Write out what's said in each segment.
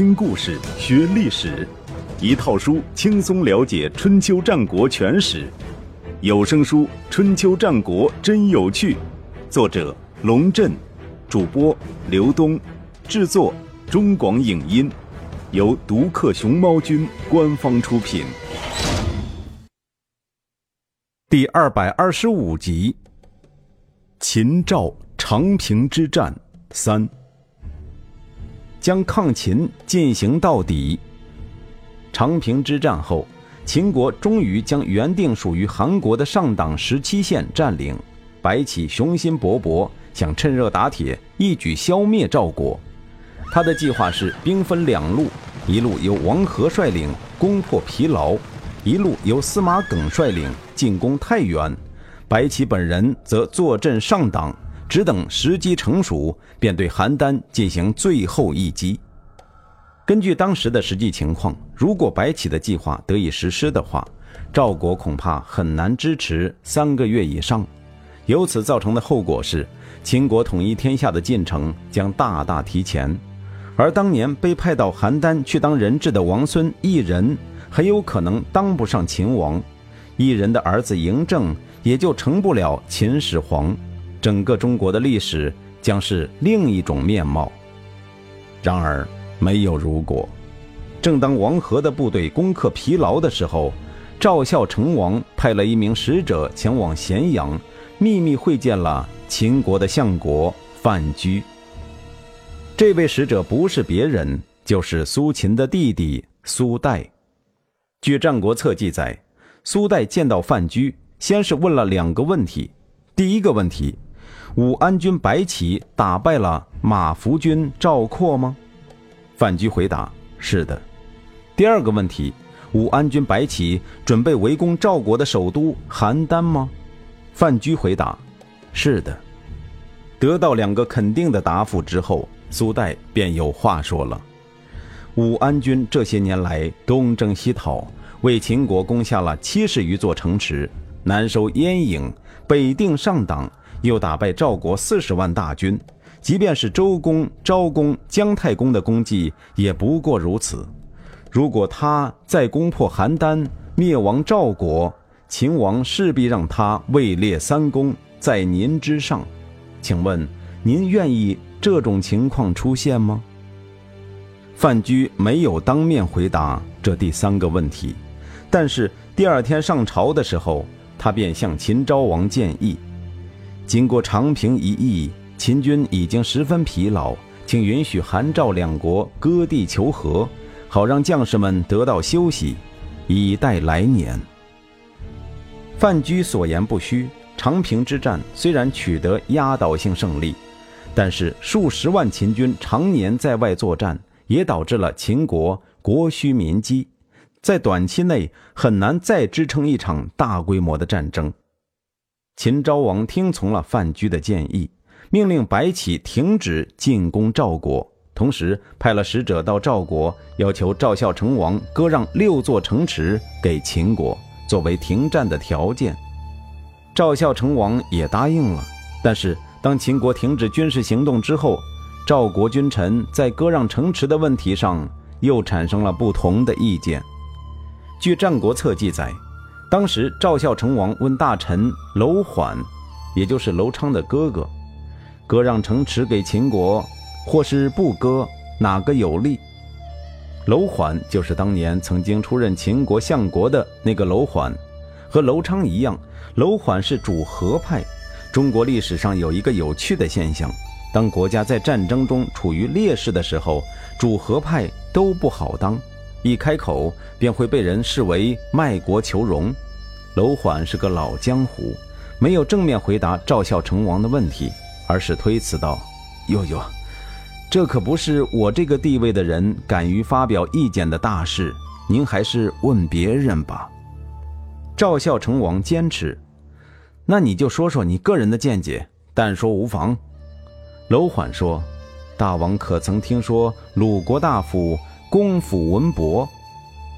听故事学历史，一套书轻松了解春秋战国全史。有声书《春秋战国真有趣》，作者龙震，主播刘东，制作中广影音，由独克熊猫君官方出品。第二百二十五集：秦赵长平之战三。将抗秦进行到底。长平之战后，秦国终于将原定属于韩国的上党十七县占领。白起雄心勃勃，想趁热打铁，一举消灭赵国。他的计划是兵分两路：一路由王和率领攻破疲劳，一路由司马耿率领进攻太原。白起本人则坐镇上党。只等时机成熟，便对邯郸进行最后一击。根据当时的实际情况，如果白起的计划得以实施的话，赵国恐怕很难支持三个月以上。由此造成的后果是，秦国统一天下的进程将大大提前。而当年被派到邯郸去当人质的王孙异人，很有可能当不上秦王；异人的儿子嬴政也就成不了秦始皇。整个中国的历史将是另一种面貌。然而，没有如果。正当王和的部队攻克疲劳的时候，赵孝成王派了一名使者前往咸阳，秘密会见了秦国的相国范雎。这位使者不是别人，就是苏秦的弟弟苏代。据《战国策》记载，苏代见到范雎，先是问了两个问题。第一个问题。武安君白起打败了马服君赵括吗？范雎回答：“是的。”第二个问题：武安君白起准备围攻赵国的首都邯郸吗？范雎回答：“是的。”得到两个肯定的答复之后，苏代便有话说了：“武安君这些年来东征西讨，为秦国攻下了七十余座城池，南收燕郢，北定上党。”又打败赵国四十万大军，即便是周公、昭公、姜太公的功绩也不过如此。如果他再攻破邯郸，灭亡赵国，秦王势必让他位列三公，在您之上。请问，您愿意这种情况出现吗？范雎没有当面回答这第三个问题，但是第二天上朝的时候，他便向秦昭王建议。经过长平一役，秦军已经十分疲劳，请允许韩赵两国割地求和，好让将士们得到休息，以待来年。范雎所言不虚，长平之战虽然取得压倒性胜利，但是数十万秦军常年在外作战，也导致了秦国国虚民饥，在短期内很难再支撑一场大规模的战争。秦昭王听从了范雎的建议，命令白起停止进攻赵国，同时派了使者到赵国，要求赵孝成王割让六座城池给秦国，作为停战的条件。赵孝成王也答应了。但是，当秦国停止军事行动之后，赵国君臣在割让城池的问题上又产生了不同的意见。据《战国策》记载。当时赵孝成王问大臣楼缓，也就是楼昌的哥哥，割让城池给秦国，或是不割，哪个有利？楼缓就是当年曾经出任秦国相国的那个楼缓，和楼昌一样，楼缓是主和派。中国历史上有一个有趣的现象：当国家在战争中处于劣势的时候，主和派都不好当。一开口便会被人视为卖国求荣。娄缓是个老江湖，没有正面回答赵孝成王的问题，而是推辞道：“哟哟，这可不是我这个地位的人敢于发表意见的大事，您还是问别人吧。”赵孝成王坚持：“那你就说说你个人的见解，但说无妨。”娄缓说：“大王可曾听说鲁国大夫？”公府文伯，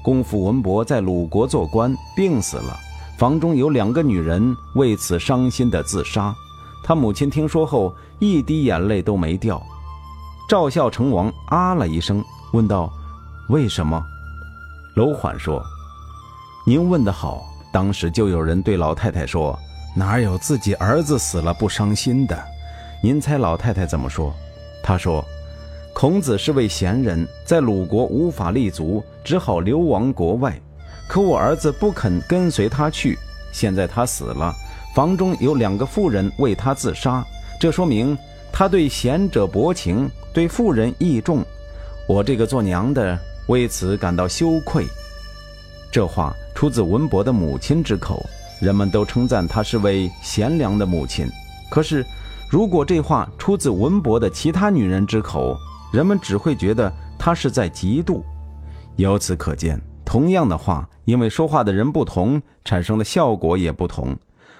公府文伯在鲁国做官，病死了。房中有两个女人为此伤心的自杀。他母亲听说后，一滴眼泪都没掉。赵孝成王啊了一声，问道：“为什么？”楼缓说：“您问得好。当时就有人对老太太说：‘哪有自己儿子死了不伤心的？’您猜老太太怎么说？她说：‘孔子是位贤人，在鲁国无法立足，只好流亡国外。可我儿子不肯跟随他去，现在他死了，房中有两个妇人为他自杀，这说明他对贤者薄情，对妇人义重。我这个做娘的为此感到羞愧。’这话。”出自文伯的母亲之口，人们都称赞她是位贤良的母亲。可是，如果这话出自文伯的其他女人之口，人们只会觉得他是在嫉妒。由此可见，同样的话，因为说话的人不同，产生的效果也不同。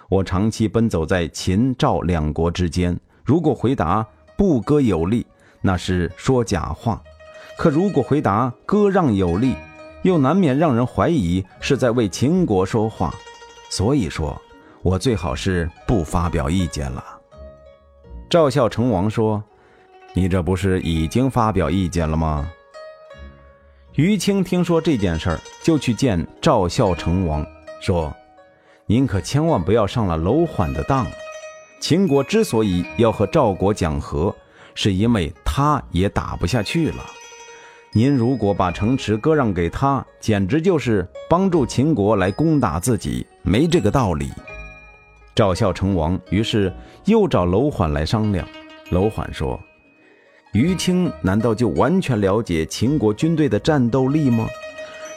我长期奔走在秦赵两国之间，如果回答不割有利，那是说假话；可如果回答割让有利，又难免让人怀疑是在为秦国说话，所以说，我最好是不发表意见了。赵孝成王说：“你这不是已经发表意见了吗？”于青听说这件事儿，就去见赵孝成王，说：“您可千万不要上了楼缓的当。秦国之所以要和赵国讲和，是因为他也打不下去了。”您如果把城池割让给他，简直就是帮助秦国来攻打自己，没这个道理。赵孝成王于是又找楼缓来商量。楼缓说：“于青难道就完全了解秦国军队的战斗力吗？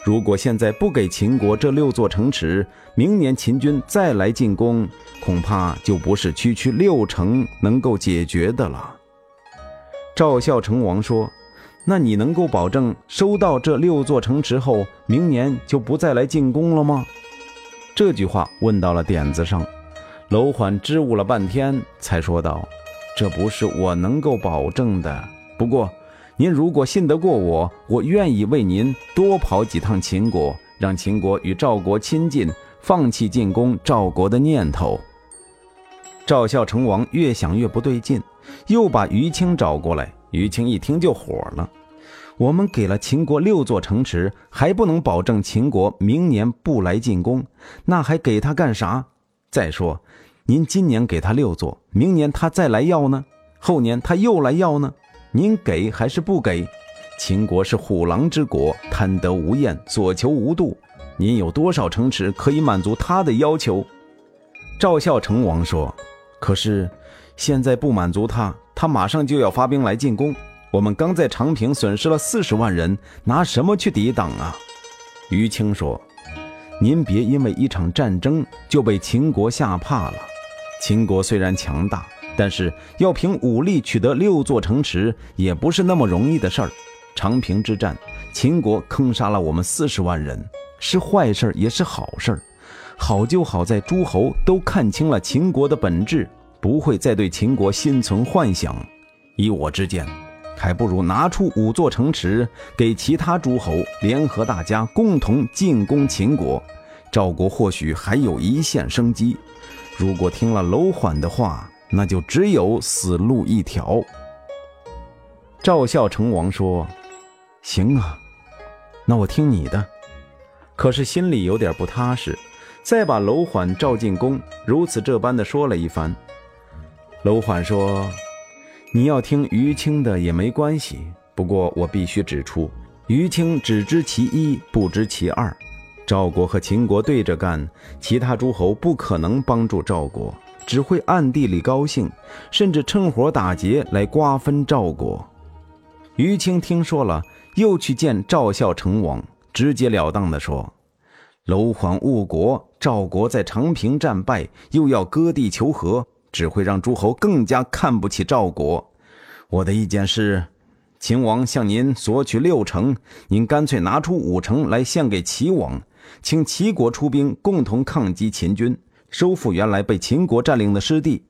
如果现在不给秦国这六座城池，明年秦军再来进攻，恐怕就不是区区六城能够解决的了。”赵孝成王说。那你能够保证收到这六座城池后，明年就不再来进攻了吗？这句话问到了点子上，楼缓支吾了半天，才说道：“这不是我能够保证的。不过，您如果信得过我，我愿意为您多跑几趟秦国，让秦国与赵国亲近，放弃进攻赵国的念头。”赵孝成王越想越不对劲，又把于青找过来。于青一听就火了：“我们给了秦国六座城池，还不能保证秦国明年不来进攻，那还给他干啥？再说，您今年给他六座，明年他再来要呢？后年他又来要呢？您给还是不给？秦国是虎狼之国，贪得无厌，所求无度。您有多少城池可以满足他的要求？”赵孝成王说：“可是现在不满足他。”他马上就要发兵来进攻，我们刚在长平损失了四十万人，拿什么去抵挡啊？于青说：“您别因为一场战争就被秦国吓怕了。秦国虽然强大，但是要凭武力取得六座城池也不是那么容易的事儿。长平之战，秦国坑杀了我们四十万人，是坏事也是好事儿。好就好在诸侯都看清了秦国的本质。”不会再对秦国心存幻想，依我之见，还不如拿出五座城池给其他诸侯联合大家共同进攻秦国，赵国或许还有一线生机。如果听了楼缓的话，那就只有死路一条。赵孝成王说：“行啊，那我听你的。”可是心里有点不踏实，再把楼缓召进宫，如此这般的说了一番。楼缓说：“你要听于青的也没关系，不过我必须指出，于青只知其一，不知其二。赵国和秦国对着干，其他诸侯不可能帮助赵国，只会暗地里高兴，甚至趁火打劫来瓜分赵国。”于青听说了，又去见赵孝成王，直截了当地说：“楼缓误国，赵国在长平战败，又要割地求和。”只会让诸侯更加看不起赵国。我的意见是，秦王向您索取六成，您干脆拿出五成来献给齐王，请齐国出兵共同抗击秦军，收复原来被秦国占领的失地。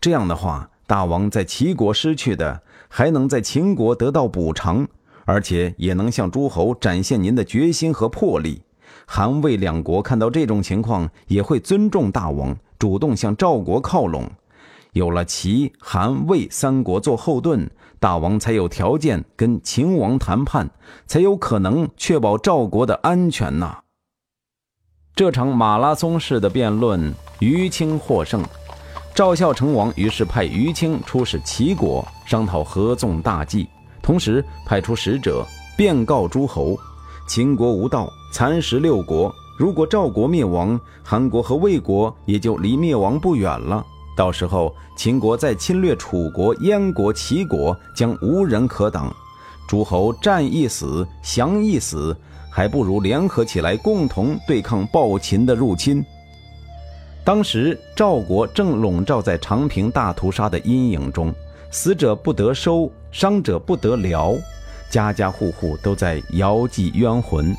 这样的话，大王在齐国失去的，还能在秦国得到补偿，而且也能向诸侯展现您的决心和魄力。韩魏两国看到这种情况，也会尊重大王，主动向赵国靠拢。有了齐、韩、魏三国做后盾，大王才有条件跟秦王谈判，才有可能确保赵国的安全呐。这场马拉松式的辩论，于清获胜。赵孝成王于是派于清出使齐国，商讨合纵大计，同时派出使者便告诸侯：秦国无道，蚕食六国。如果赵国灭亡，韩国和魏国也就离灭亡不远了。到时候，秦国再侵略楚国、燕国、齐国，将无人可挡。诸侯战一死，降一死，还不如联合起来，共同对抗暴秦的入侵。当时赵国正笼罩在长平大屠杀的阴影中，死者不得收，伤者不得疗，家家户户都在遥祭冤魂。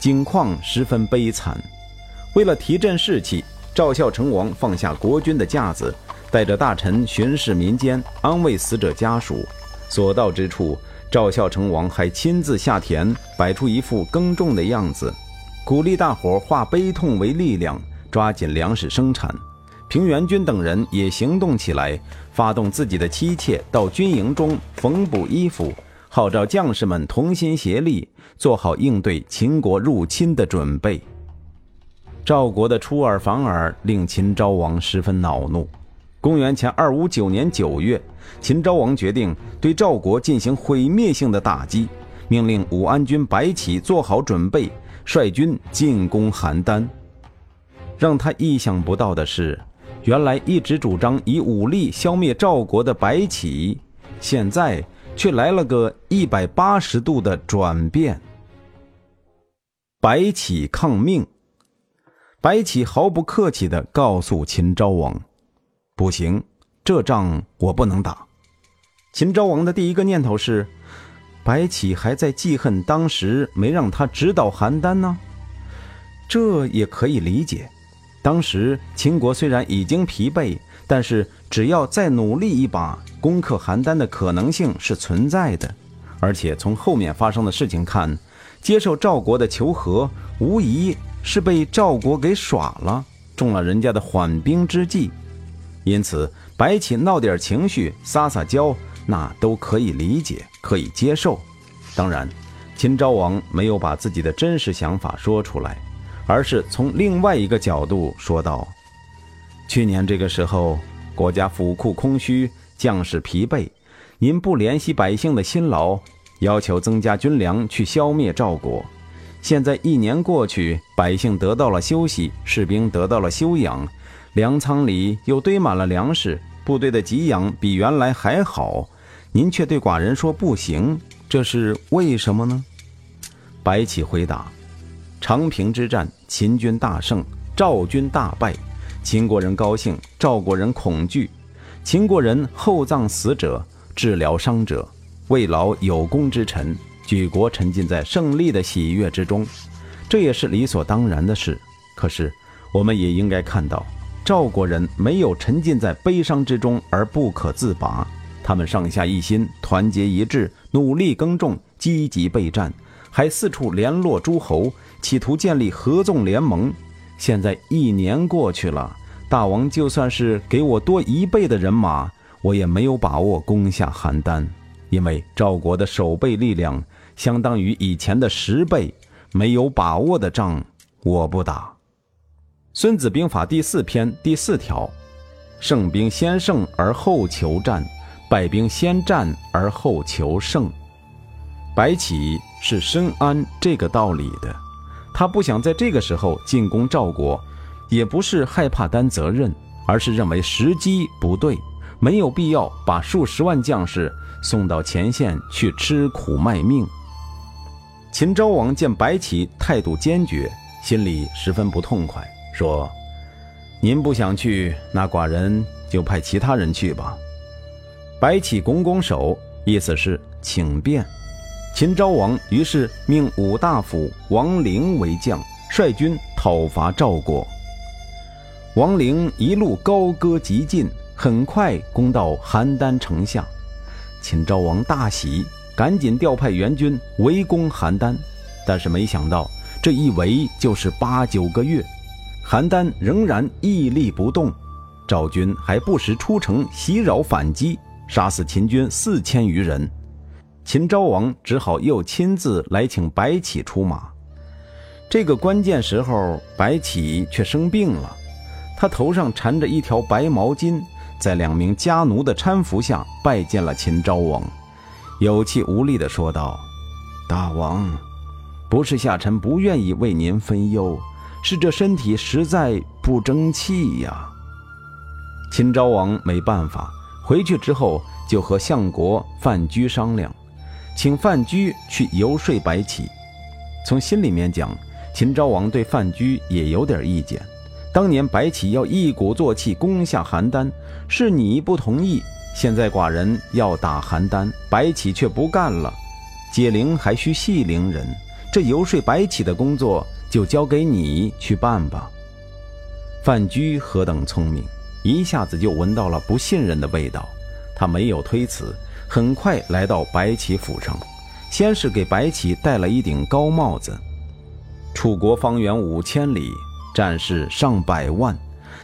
景况十分悲惨，为了提振士气，赵孝成王放下国君的架子，带着大臣巡视民间，安慰死者家属。所到之处，赵孝成王还亲自下田，摆出一副耕种的样子，鼓励大伙化悲痛为力量，抓紧粮食生产。平原君等人也行动起来，发动自己的妻妾到军营中缝补衣服。号召将士们同心协力，做好应对秦国入侵的准备。赵国的出尔反尔令秦昭王十分恼怒。公元前二五九年九月，秦昭王决定对赵国进行毁灭性的打击，命令武安君白起做好准备，率军进攻邯郸。让他意想不到的是，原来一直主张以武力消灭赵国的白起，现在。却来了个一百八十度的转变。白起抗命，白起毫不客气地告诉秦昭王：“不行，这仗我不能打。”秦昭王的第一个念头是：白起还在记恨当时没让他直捣邯郸呢。这也可以理解，当时秦国虽然已经疲惫。但是，只要再努力一把，攻克邯郸的可能性是存在的。而且从后面发生的事情看，接受赵国的求和，无疑是被赵国给耍了，中了人家的缓兵之计。因此，白起闹点情绪、撒撒娇，那都可以理解，可以接受。当然，秦昭王没有把自己的真实想法说出来，而是从另外一个角度说道。去年这个时候，国家府库空虚，将士疲惫，您不怜惜百姓的辛劳，要求增加军粮去消灭赵国。现在一年过去，百姓得到了休息，士兵得到了休养，粮仓里又堆满了粮食，部队的给养比原来还好，您却对寡人说不行，这是为什么呢？白起回答：长平之战，秦军大胜，赵军大败。秦国人高兴，赵国人恐惧。秦国人厚葬死者，治疗伤者，慰劳有功之臣，举国沉浸在胜利的喜悦之中，这也是理所当然的事。可是，我们也应该看到，赵国人没有沉浸在悲伤之中而不可自拔，他们上下一心，团结一致，努力耕种，积极备战，还四处联络诸侯，企图建立合纵联盟。现在一年过去了，大王就算是给我多一倍的人马，我也没有把握攻下邯郸，因为赵国的守备力量相当于以前的十倍，没有把握的仗我不打。《孙子兵法》第四篇第四条：胜兵先胜而后求战，败兵先战而后求胜。白起是深谙这个道理的。他不想在这个时候进攻赵国，也不是害怕担责任，而是认为时机不对，没有必要把数十万将士送到前线去吃苦卖命。秦昭王见白起态度坚决，心里十分不痛快，说：“您不想去，那寡人就派其他人去吧。”白起拱拱手，意思是请便。秦昭王于是命武大夫王陵为将，率军讨伐赵国。王陵一路高歌急进，很快攻到邯郸城下。秦昭王大喜，赶紧调派援军围攻邯郸。但是没想到，这一围就是八九个月，邯郸仍然屹立不动，赵军还不时出城袭扰反击。杀死秦军四千余人。秦昭王只好又亲自来请白起出马。这个关键时候，白起却生病了，他头上缠着一条白毛巾，在两名家奴的搀扶下拜见了秦昭王，有气无力地说道：“大王，不是下臣不愿意为您分忧，是这身体实在不争气呀。”秦昭王没办法，回去之后就和相国范雎商量，请范雎去游说白起。从心里面讲。秦昭王对范雎也有点意见。当年白起要一鼓作气攻下邯郸，是你不同意。现在寡人要打邯郸，白起却不干了。解铃还需系铃人，这游说白起的工作就交给你去办吧。范雎何等聪明，一下子就闻到了不信任的味道。他没有推辞，很快来到白起府上，先是给白起戴了一顶高帽子。楚国方圆五千里，战士上百万。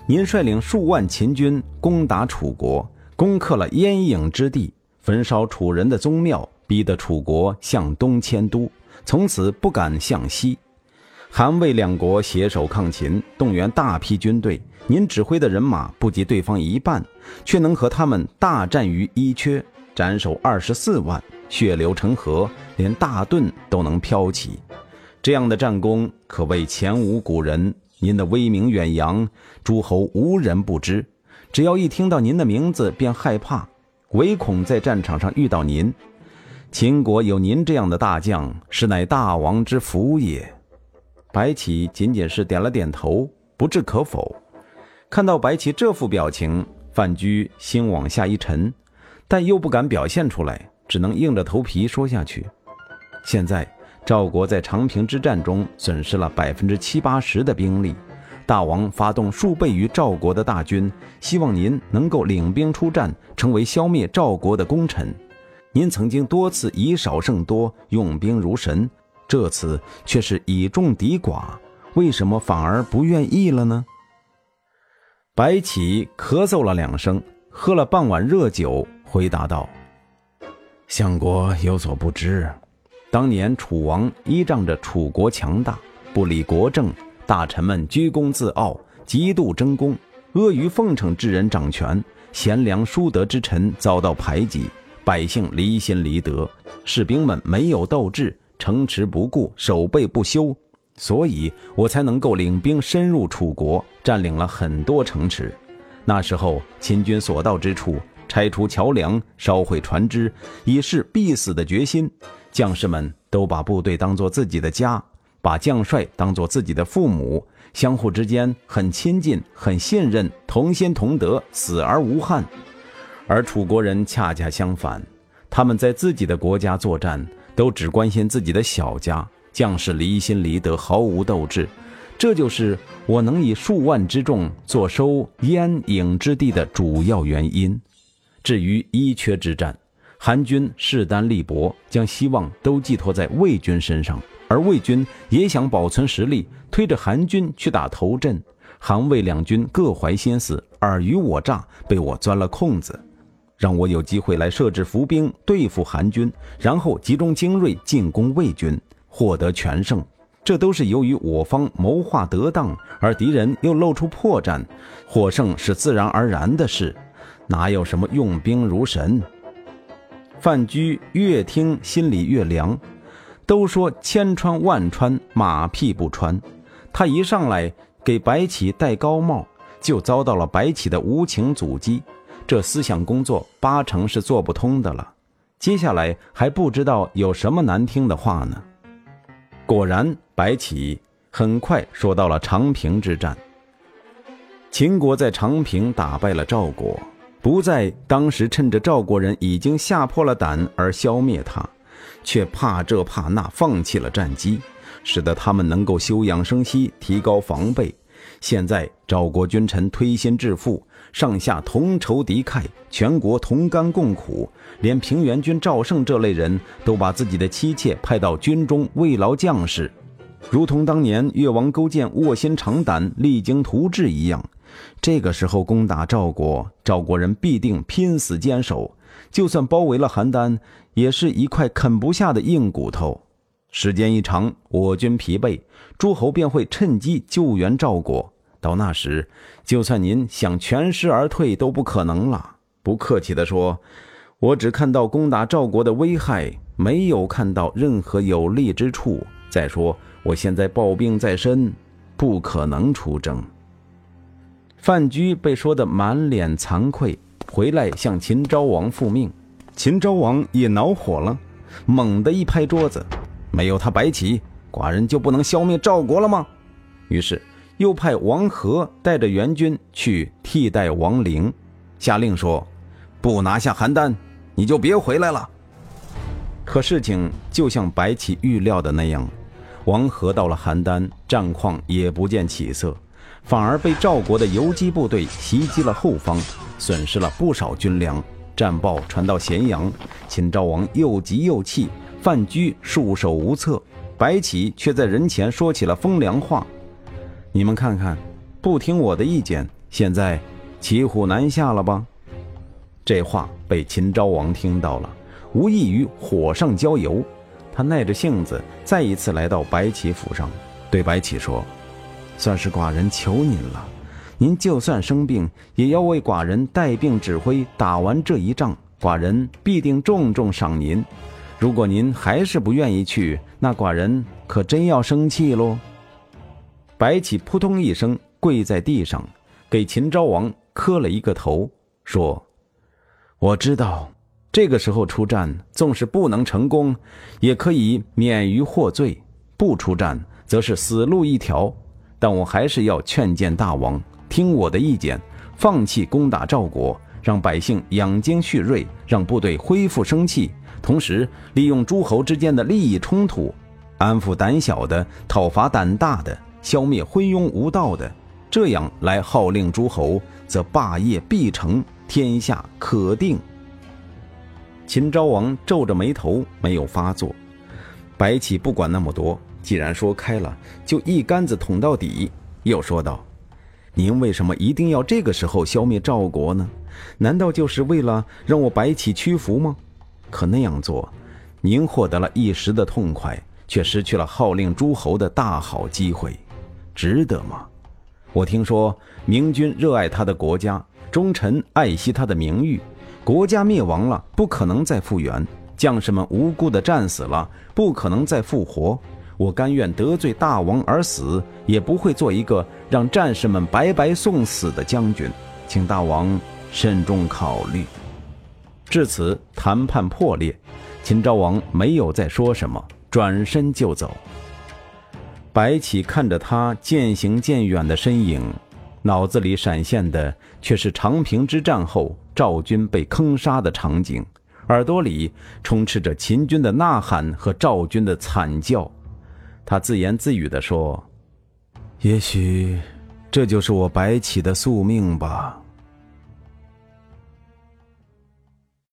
您率领数万秦军攻打楚国，攻克了燕影之地，焚烧楚人的宗庙，逼得楚国向东迁都，从此不敢向西。韩魏两国携手抗秦，动员大批军队，您指挥的人马不及对方一半，却能和他们大战于伊阙，斩首二十四万，血流成河，连大盾都能飘起。这样的战功可谓前无古人，您的威名远扬，诸侯无人不知。只要一听到您的名字便害怕，唯恐在战场上遇到您。秦国有您这样的大将，实乃大王之福也。白起仅仅是点了点头，不置可否。看到白起这副表情，范雎心往下一沉，但又不敢表现出来，只能硬着头皮说下去。现在。赵国在长平之战中损失了百分之七八十的兵力，大王发动数倍于赵国的大军，希望您能够领兵出战，成为消灭赵国的功臣。您曾经多次以少胜多，用兵如神，这次却是以众敌寡，为什么反而不愿意了呢？白起咳嗽了两声，喝了半碗热酒，回答道：“相国有所不知。”当年楚王依仗着楚国强大，不理国政，大臣们居功自傲，极度争功，阿谀奉承之人掌权，贤良淑德之臣遭到排挤，百姓离心离德，士兵们没有斗志，城池不顾，守备不修，所以我才能够领兵深入楚国，占领了很多城池。那时候秦军所到之处，拆除桥梁，烧毁船只，以示必死的决心。将士们都把部队当作自己的家，把将帅当做自己的父母，相互之间很亲近、很信任，同心同德，死而无憾。而楚国人恰恰相反，他们在自己的国家作战，都只关心自己的小家，将士离心离德，毫无斗志。这就是我能以数万之众坐收燕郢之地的主要原因。至于伊阙之战，韩军势单力薄，将希望都寄托在魏军身上，而魏军也想保存实力，推着韩军去打头阵。韩魏两军各怀心思，尔虞我诈，被我钻了空子，让我有机会来设置伏兵对付韩军，然后集中精锐进攻魏军，获得全胜。这都是由于我方谋划得当，而敌人又露出破绽，获胜是自然而然的事，哪有什么用兵如神？范雎越听心里越凉，都说千穿万穿，马屁不穿。他一上来给白起戴高帽，就遭到了白起的无情阻击。这思想工作八成是做不通的了。接下来还不知道有什么难听的话呢。果然，白起很快说到了长平之战。秦国在长平打败了赵国。不再当时趁着赵国人已经吓破了胆而消灭他，却怕这怕那放弃了战机，使得他们能够休养生息，提高防备。现在赵国君臣推心置腹，上下同仇敌忾，全国同甘共苦，连平原君赵胜这类人都把自己的妻妾派到军中慰劳将士，如同当年越王勾践卧薪尝胆，励精图治一样。这个时候攻打赵国，赵国人必定拼死坚守。就算包围了邯郸，也是一块啃不下的硬骨头。时间一长，我军疲惫，诸侯便会趁机救援赵国。到那时，就算您想全师而退都不可能了。不客气地说，我只看到攻打赵国的危害，没有看到任何有利之处。再说，我现在抱病在身，不可能出征。范雎被说得满脸惭愧，回来向秦昭王复命。秦昭王也恼火了，猛地一拍桌子。没有他白起，寡人就不能消灭赵国了吗？于是又派王和带着援军去替代王陵，下令说：“不拿下邯郸，你就别回来了。”可事情就像白起预料的那样，王和到了邯郸，战况也不见起色，反而被赵国的游击部队袭击了后方，损失了不少军粮。战报传到咸阳，秦昭王又急又气。范雎束手无策，白起却在人前说起了风凉话：“你们看看，不听我的意见，现在骑虎难下了吧？”这话被秦昭王听到了，无异于火上浇油。他耐着性子，再一次来到白起府上，对白起说：“算是寡人求您了，您就算生病，也要为寡人带病指挥，打完这一仗，寡人必定重重赏您。”如果您还是不愿意去，那寡人可真要生气喽！白起扑通一声跪在地上，给秦昭王磕了一个头，说：“我知道，这个时候出战，纵使不能成功，也可以免于获罪；不出战，则是死路一条。但我还是要劝谏大王，听我的意见，放弃攻打赵国，让百姓养精蓄锐，让部队恢复生气。”同时，利用诸侯之间的利益冲突，安抚胆小的，讨伐胆大的，消灭昏庸无道的，这样来号令诸侯，则霸业必成，天下可定。秦昭王皱着眉头，没有发作。白起不管那么多，既然说开了，就一竿子捅到底。又说道：“您为什么一定要这个时候消灭赵国呢？难道就是为了让我白起屈服吗？”可那样做，您获得了一时的痛快，却失去了号令诸侯的大好机会，值得吗？我听说明君热爱他的国家，忠臣爱惜他的名誉。国家灭亡了，不可能再复原；将士们无辜的战死了，不可能再复活。我甘愿得罪大王而死，也不会做一个让战士们白白送死的将军。请大王慎重考虑。至此，谈判破裂。秦昭王没有再说什么，转身就走。白起看着他渐行渐远的身影，脑子里闪现的却是长平之战后赵军被坑杀的场景，耳朵里充斥着秦军的呐喊和赵军的惨叫。他自言自语地说：“也许，这就是我白起的宿命吧。”